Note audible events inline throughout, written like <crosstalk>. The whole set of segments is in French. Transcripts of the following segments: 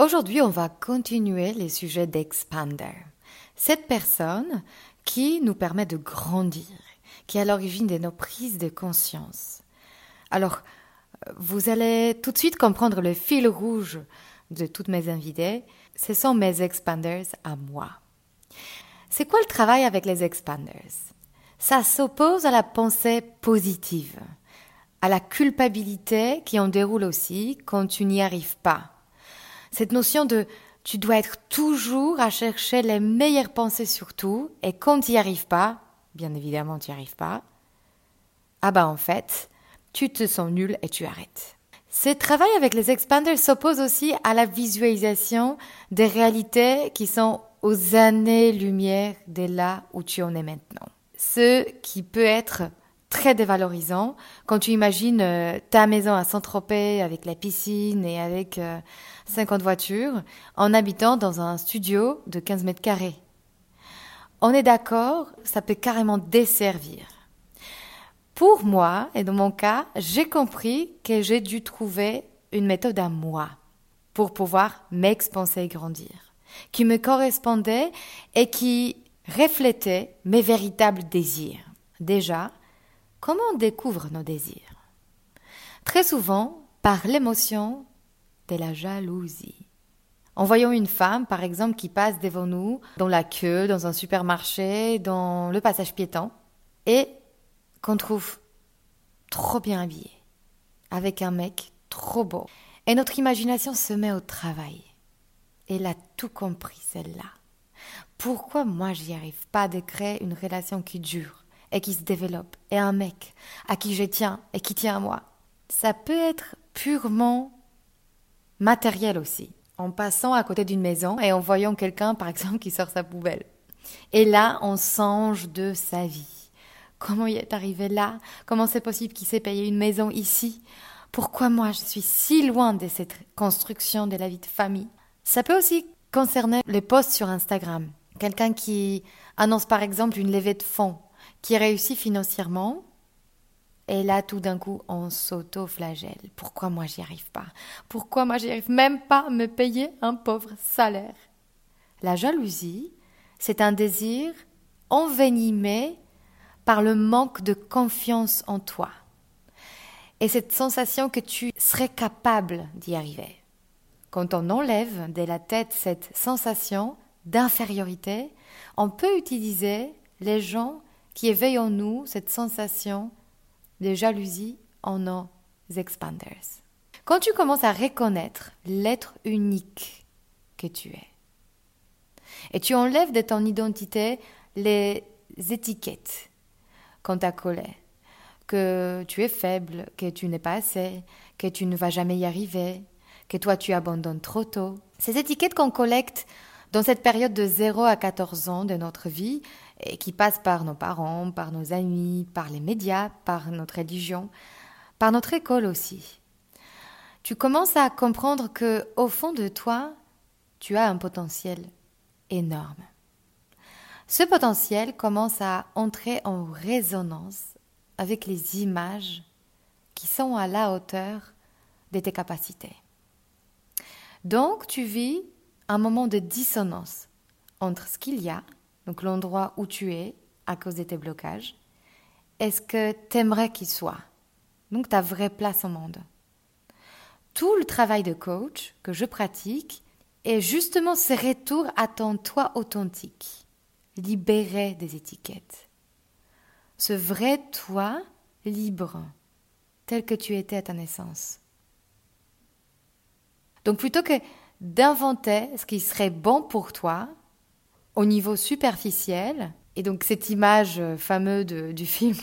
Aujourd'hui, on va continuer les sujets d'Expander. Cette personne qui nous permet de grandir, qui est à l'origine de nos prises de conscience. Alors, vous allez tout de suite comprendre le fil rouge de toutes mes invités. Ce sont mes expanders à moi. C'est quoi le travail avec les expanders? Ça s'oppose à la pensée positive à la culpabilité qui en déroule aussi quand tu n'y arrives pas. Cette notion de tu dois être toujours à chercher les meilleures pensées sur tout, et quand tu n'y arrives pas, bien évidemment tu n'y arrives pas, ah bah en fait, tu te sens nul et tu arrêtes. Ce travail avec les expanders s'oppose aussi à la visualisation des réalités qui sont aux années-lumière de là où tu en es maintenant. Ce qui peut être très dévalorisant quand tu imagines euh, ta maison à Saint-Tropez avec la piscine et avec 50 euh, voitures en habitant dans un studio de 15 mètres carrés. On est d'accord, ça peut carrément desservir. Pour moi, et dans mon cas, j'ai compris que j'ai dû trouver une méthode à moi pour pouvoir m'expanser et grandir, qui me correspondait et qui reflétait mes véritables désirs. Déjà, Comment on découvre nos désirs? Très souvent par l'émotion de la jalousie. En voyant une femme, par exemple, qui passe devant nous, dans la queue, dans un supermarché, dans le passage piéton, et qu'on trouve trop bien habillée, avec un mec trop beau. Et notre imagination se met au travail. Elle a tout compris, celle-là. Pourquoi moi j'y arrive pas de créer une relation qui dure? Et qui se développe, et un mec à qui je tiens et qui tient à moi. Ça peut être purement matériel aussi, en passant à côté d'une maison et en voyant quelqu'un, par exemple, qui sort sa poubelle. Et là, on songe de sa vie. Comment il est arrivé là? Comment c'est possible qu'il s'est payé une maison ici? Pourquoi moi, je suis si loin de cette construction de la vie de famille? Ça peut aussi concerner les posts sur Instagram. Quelqu'un qui annonce par exemple une levée de fonds qui réussit financièrement, et là, tout d'un coup, on s'auto-flagelle. Pourquoi moi j'y arrive pas? Pourquoi moi j'y arrive même pas à me payer un pauvre salaire? La jalousie, c'est un désir envenimé par le manque de confiance en toi. Et cette sensation que tu serais capable d'y arriver. Quand on enlève de la tête cette sensation d'infériorité, on peut utiliser les gens qui éveille en nous cette sensation de jalousie en nos expanders. Quand tu commences à reconnaître l'être unique que tu es, et tu enlèves de ton identité les étiquettes qu'on t'a collées, que tu es faible, que tu n'es pas assez, que tu ne vas jamais y arriver, que toi tu abandonnes trop tôt. Ces étiquettes qu'on collecte dans cette période de 0 à 14 ans de notre vie, et qui passe par nos parents, par nos amis, par les médias, par notre religion, par notre école aussi. Tu commences à comprendre que au fond de toi, tu as un potentiel énorme. Ce potentiel commence à entrer en résonance avec les images qui sont à la hauteur de tes capacités. Donc tu vis un moment de dissonance entre ce qu'il y a, donc l'endroit où tu es à cause de tes blocages, est ce que tu aimerais qu'il soit, donc ta vraie place au monde. Tout le travail de coach que je pratique est justement ce retour à ton toi authentique, libéré des étiquettes. Ce vrai toi libre, tel que tu étais à ta naissance. Donc plutôt que d'inventer ce qui serait bon pour toi au niveau superficiel, et donc cette image fameuse du film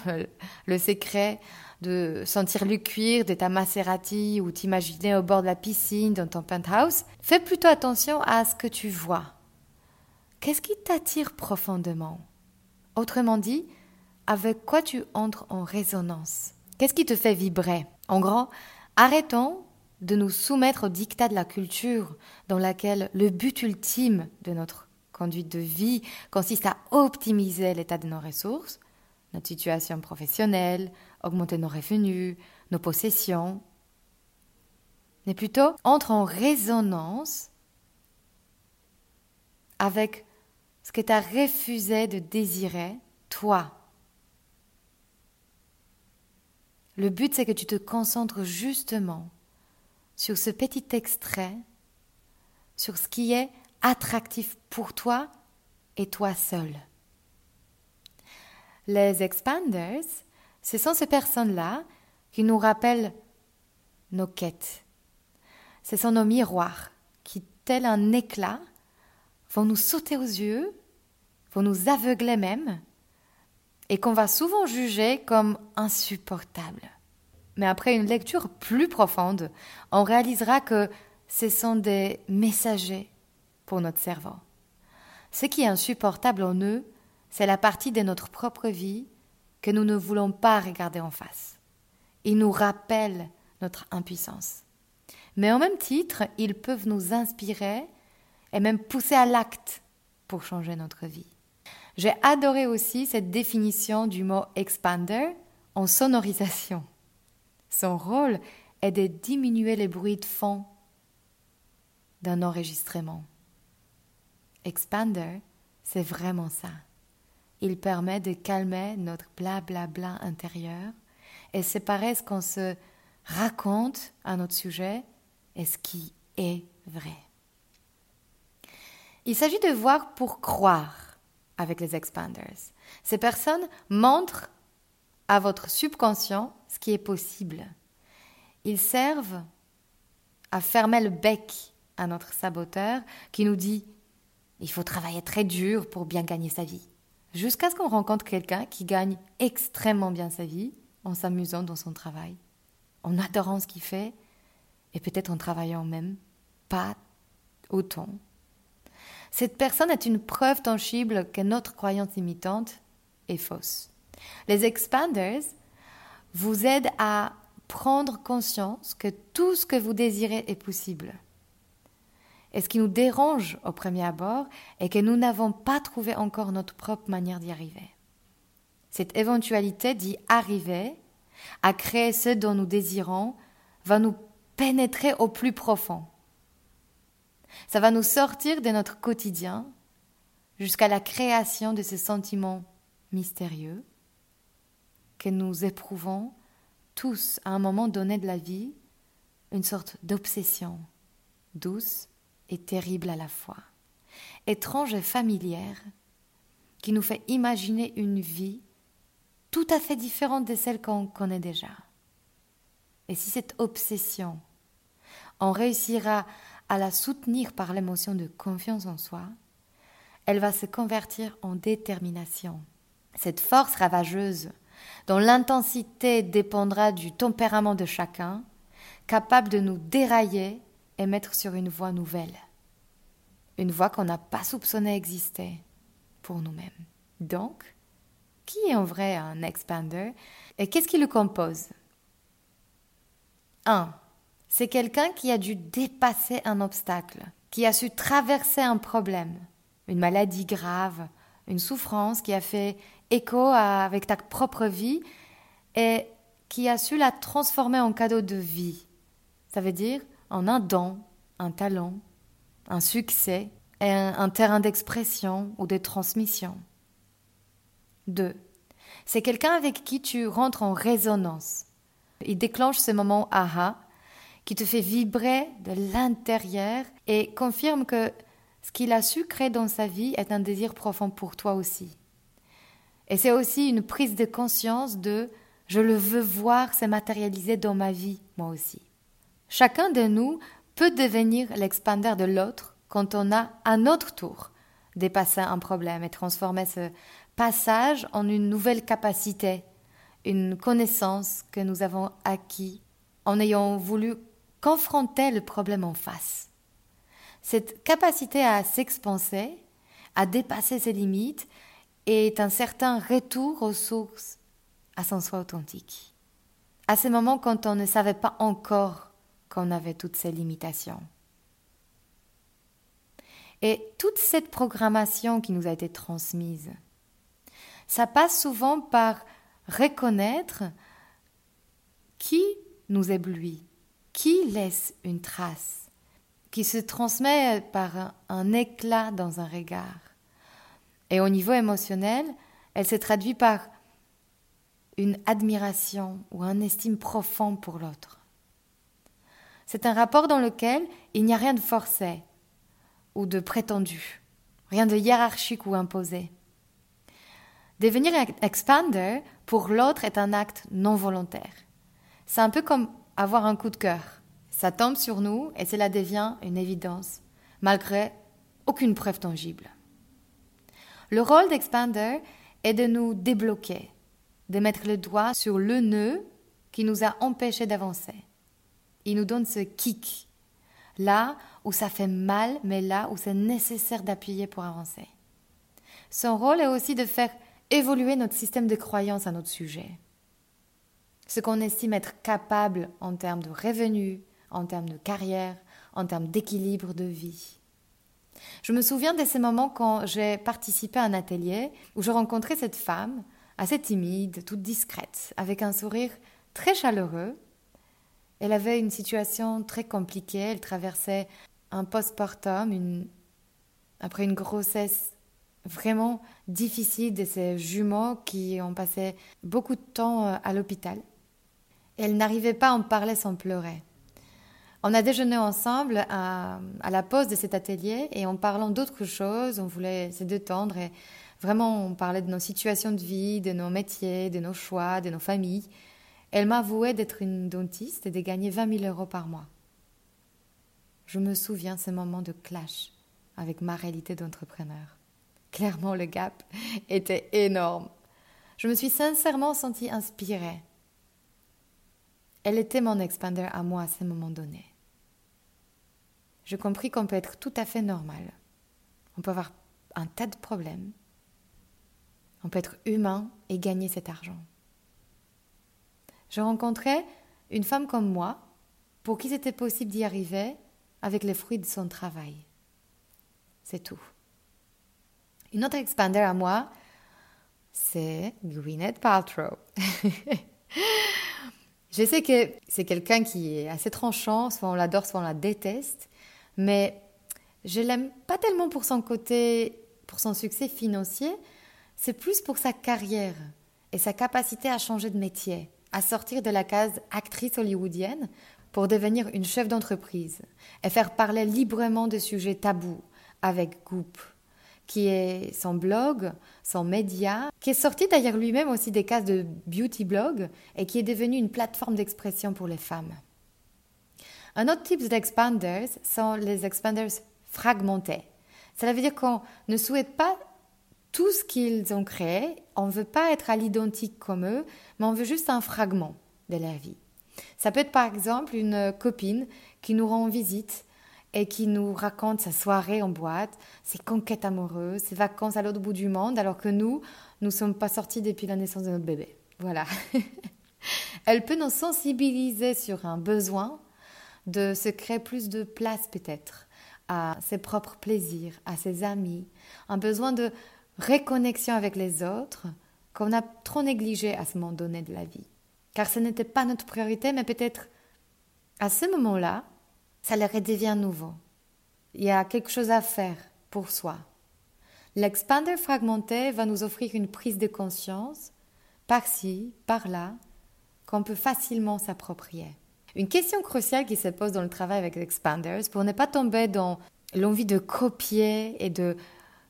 Le Secret, de sentir le cuir de ta Maserati ou t'imaginer au bord de la piscine dans ton penthouse, fais plutôt attention à ce que tu vois. Qu'est-ce qui t'attire profondément? Autrement dit, avec quoi tu entres en résonance? Qu'est-ce qui te fait vibrer? En gros, arrêtons de nous soumettre au dictat de la culture dans laquelle le but ultime de notre conduite de vie consiste à optimiser l'état de nos ressources, notre situation professionnelle, augmenter nos revenus, nos possessions, mais plutôt entre en résonance avec ce que tu as refusé de désirer, toi. Le but, c'est que tu te concentres justement sur ce petit extrait, sur ce qui est attractif pour toi et toi seul. Les expanders, ce sont ces personnes-là qui nous rappellent nos quêtes. Ce sont nos miroirs qui, tel un éclat, vont nous sauter aux yeux, vont nous aveugler même, et qu'on va souvent juger comme insupportables. Mais après une lecture plus profonde, on réalisera que ce sont des messagers pour notre cerveau. Ce qui est insupportable en eux, c'est la partie de notre propre vie que nous ne voulons pas regarder en face. Ils nous rappellent notre impuissance. Mais en même titre, ils peuvent nous inspirer et même pousser à l'acte pour changer notre vie. J'ai adoré aussi cette définition du mot expander en sonorisation. Son rôle est de diminuer les bruits de fond d'un enregistrement. Expander, c'est vraiment ça. Il permet de calmer notre blablabla bla bla intérieur et séparer ce qu'on se raconte à notre sujet et ce qui est vrai. Il s'agit de voir pour croire avec les expanders. Ces personnes montrent à votre subconscient ce qui est possible. Ils servent à fermer le bec à notre saboteur qui nous dit il faut travailler très dur pour bien gagner sa vie. Jusqu'à ce qu'on rencontre quelqu'un qui gagne extrêmement bien sa vie en s'amusant dans son travail, en adorant ce qu'il fait et peut-être en travaillant même pas autant. Cette personne est une preuve tangible que notre croyance imitante est fausse. Les expanders vous aident à prendre conscience que tout ce que vous désirez est possible. Et ce qui nous dérange au premier abord est que nous n'avons pas trouvé encore notre propre manière d'y arriver. Cette éventualité d'y arriver, à créer ce dont nous désirons, va nous pénétrer au plus profond. Ça va nous sortir de notre quotidien jusqu'à la création de ce sentiment mystérieux que nous éprouvons tous à un moment donné de la vie, une sorte d'obsession douce et terrible à la fois, étrange et familière, qui nous fait imaginer une vie tout à fait différente de celle qu'on connaît déjà. Et si cette obsession, on réussira à la soutenir par l'émotion de confiance en soi, elle va se convertir en détermination. Cette force ravageuse, dont l'intensité dépendra du tempérament de chacun, capable de nous dérailler et mettre sur une voie nouvelle. Une voie qu'on n'a pas soupçonné exister pour nous-mêmes. Donc, qui est en vrai un expander et qu'est-ce qui le compose? 1. C'est quelqu'un qui a dû dépasser un obstacle, qui a su traverser un problème, une maladie grave, une souffrance qui a fait écho avec ta propre vie et qui a su la transformer en cadeau de vie. Ça veut dire en un don, un talent, un succès et un, terrain d'expression ou de transmission. 2. C'est quelqu'un avec qui tu rentres en résonance. Il déclenche ce moment aha qui te fait vibrer de l'intérieur et confirme que ce qu'il a su créer dans sa vie est un désir profond pour toi aussi. Et c'est aussi une prise de conscience de je le veux voir se matérialiser dans ma vie, moi aussi. Chacun de nous peut devenir l'expander de l'autre quand on a à notre tour dépassé un problème et transformé ce passage en une nouvelle capacité, une connaissance que nous avons acquis en ayant voulu confronter le problème en face. Cette capacité à s'expanser, à dépasser ses limites, est un certain retour aux sources, à son soi authentique. À ce moment quand on ne savait pas encore qu'on avait toutes ces limitations. Et toute cette programmation qui nous a été transmise, ça passe souvent par reconnaître qui nous éblouit, qui laisse une trace, qui se transmet par un, éclat dans un regard. Et au niveau émotionnel, elle se traduit par une admiration ou un estime profond pour l'autre. C'est un rapport dans lequel il n'y a rien de forcé ou de prétendu, rien de hiérarchique ou imposé. Devenir expander pour l'autre est un acte non volontaire. C'est un peu comme avoir un coup de cœur. Ça tombe sur nous et cela devient une évidence, malgré aucune preuve tangible. Le rôle d'expander est de nous débloquer, de mettre le doigt sur le nœud qui nous a empêchés d'avancer. Il nous donne ce kick, là où ça fait mal, mais là où c'est nécessaire d'appuyer pour avancer. Son rôle est aussi de faire évoluer notre système de croyance à notre sujet. Ce qu'on estime être capable en termes de revenus, en termes de carrière, en termes d'équilibre de vie. Je me souviens de ces moments quand j'ai participé à un atelier où je rencontrais cette femme, assez timide, toute discrète, avec un sourire très chaleureux. Elle avait une situation très compliquée, elle traversait un postpartum, après une grossesse vraiment difficile de ses jumeaux qui ont passé beaucoup de temps euh, à l'hôpital. Elle n'arrivait pas à en parler sans pleurer. On a déjeuné ensemble à, la pause de cet atelier et en parlant d'autres choses, on voulait se détendre et vraiment on parlait de nos situations de vie, de nos métiers, de nos choix, de nos familles. Elle m'avouait d'être une dentiste et de gagner 20 000 euros par mois. Je me souviens ce moment de clash avec ma réalité d'entrepreneur. Clairement, le gap était énorme. Je me suis sincèrement sentie inspirée elle était mon expander à moi à ce moment donné. Je compris qu'on peut être tout à fait normal. On peut avoir un tas de problèmes. On peut être humain et gagner cet argent. Je rencontrais une femme comme moi pour qui c'était possible d'y arriver avec les fruits de son travail. C'est tout. Une autre expander à moi, c'est Gwyneth Paltrow. <laughs> Je sais que c'est quelqu'un qui est assez tranchant, soit on l'adore, soit on la déteste, mais je l'aime pas tellement pour son côté, pour son succès financier, c'est plus pour sa carrière et sa capacité à changer de métier, à sortir de la case actrice hollywoodienne pour devenir une chef d'entreprise et faire parler librement de sujets tabous avec Goop qui est son blog, son média, qui est sorti d'ailleurs lui-même aussi des cases de beauty blog et qui est devenu une plateforme d'expression pour les femmes. Un autre type d'expanders sont les expanders fragmentés. Cela veut dire qu'on ne souhaite pas tout ce qu'ils ont créé, on ne veut pas être à l'identique comme eux, mais on veut juste un fragment de leur vie. Ça peut être par exemple une copine qui nous rend visite et qui nous raconte sa soirée en boîte, ses conquêtes amoureuses, ses vacances à l'autre bout du monde, alors que nous, nous ne sommes pas sortis depuis la naissance de notre bébé. Voilà. <laughs> Elle peut nous sensibiliser sur un besoin de se créer plus de place peut-être à ses propres plaisirs, à ses amis, un besoin de réconnexion avec les autres qu'on a trop négligé à ce moment donné de la vie. Car ce n'était pas notre priorité, mais peut-être à ce moment-là, ça leur devient nouveau. Il y a quelque chose à faire pour soi. L'expander fragmenté va nous offrir une prise de conscience, par-ci, par-là, qu'on peut facilement s'approprier. Une question cruciale qui se pose dans le travail avec l'expanders, pour ne pas tomber dans l'envie de copier et de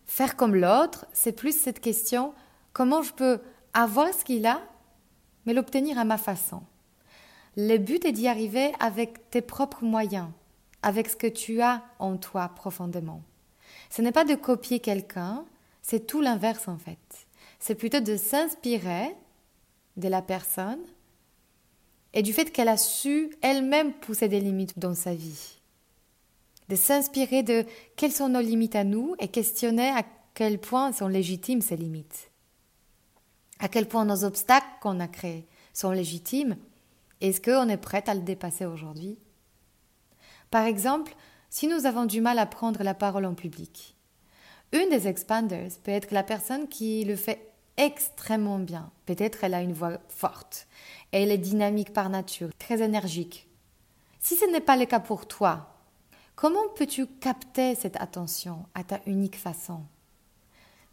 faire comme l'autre, c'est plus cette question comment je peux avoir ce qu'il a, mais l'obtenir à ma façon. Le but est d'y arriver avec tes propres moyens, avec ce que tu as en toi profondément. Ce n'est pas de copier quelqu'un, c'est tout l'inverse en fait. C'est plutôt de s'inspirer de la personne et du fait qu'elle a su elle-même pousser des limites dans sa vie. De s'inspirer de quelles sont nos limites à nous et questionner à quel point sont légitimes ces limites. À quel point nos obstacles qu'on a créés sont légitimes. Est-ce qu'on est prêt à le dépasser aujourd'hui? Par exemple, si nous avons du mal à prendre la parole en public, une des expanders peut être la personne qui le fait extrêmement bien. Peut-être elle a une voix forte. Elle est dynamique par nature, très énergique. Si ce n'est pas le cas pour toi, comment peux-tu capter cette attention à ta unique façon?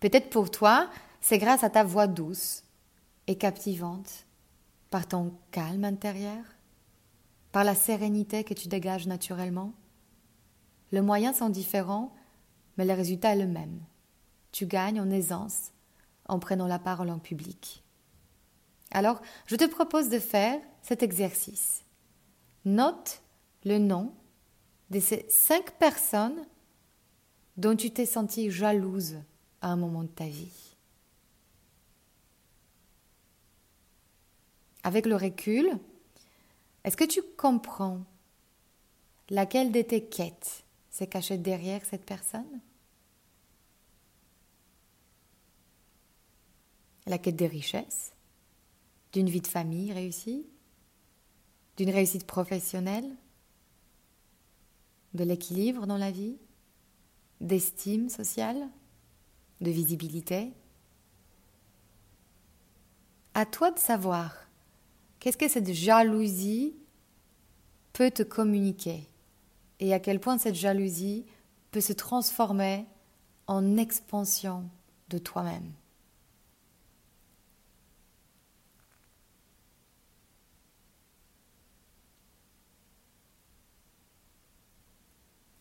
Peut-être pour toi, c'est grâce à ta voix douce et captivante, par ton calme intérieur, par la sérénité que tu dégages naturellement. Les moyens sont différents, mais le résultat est le même. Tu gagnes en aisance en prenant la parole en public. Alors, je te propose de faire cet exercice. Note le nom de ces cinq personnes dont tu t'es sentie jalouse à un moment de ta vie. Avec le recul, est-ce que tu comprends laquelle de tes quêtes s'est cachée derrière cette personne? La quête des richesses d'une vie de famille réussie, d'une réussite professionnelle, de l'équilibre dans la vie, d'estime sociale, de visibilité. À toi de savoir qu'est-ce que cette jalousie peut te communiquer et à quel point cette jalousie peut se transformer en expansion de toi-même.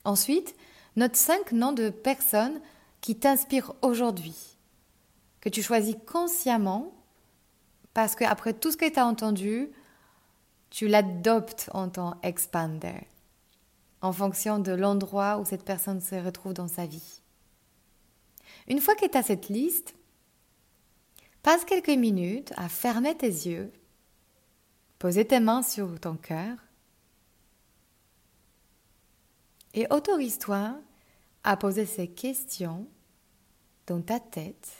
Ensuite, note cinq noms de personnes qui t'inspirent aujourd'hui, que tu choisis consciemment parce qu'après tout ce que tu as entendu, tu l'adoptes en tant expander, en fonction de l'endroit où cette personne se retrouve dans sa vie. Une fois que tu as cette liste, passe quelques minutes à fermer tes yeux, poser tes mains sur ton cœur et autorise-toi à poser ces questions dans ta tête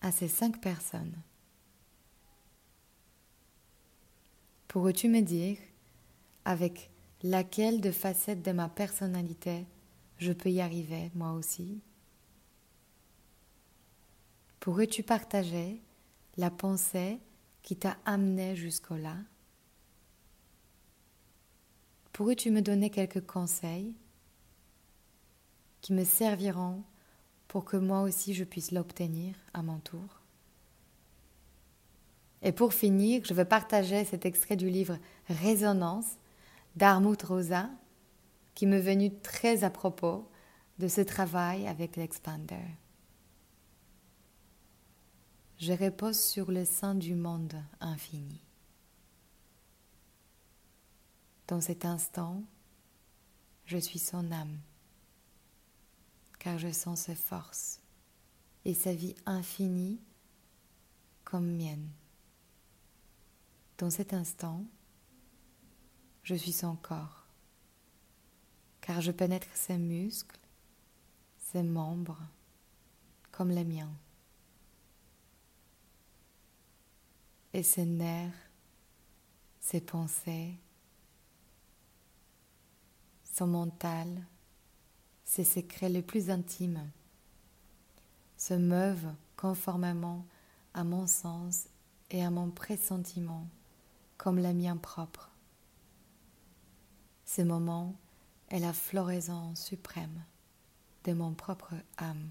à ces cinq personnes. Pourrais-tu me dire avec laquelle de facettes de ma personnalité je peux y arriver moi aussi? Pourrais-tu partager la pensée qui t'a amené jusqu'au-là Pourrais-tu me donner quelques conseils qui me serviront pour que moi aussi je puisse l'obtenir à mon tour? Et pour finir, je veux partager cet extrait du livre Résonance d'Armut Rosa qui m'est venu très à propos de ce travail avec l'expander. Je repose sur le sein du monde infini. Dans cet instant, je suis son âme, car je sens ses forces et sa vie infinie comme mienne. Dans cet instant, je suis son corps, car je pénètre ses muscles, ses membres, comme les miens, et ses nerfs, ses pensées, son mental, ses secrets les plus intimes, se meuvent conformément à mon sens et à mon pressentiment comme la mienne propre. Ce moment est la floraison suprême de mon propre âme.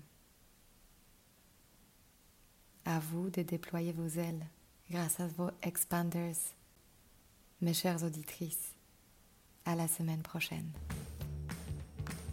À vous de déployer vos ailes grâce à vos expanders, mes chères auditrices. À la semaine prochaine.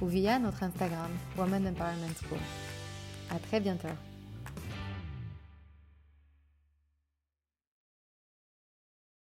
ou via notre Instagram Woman Empowerment School. À très bientôt.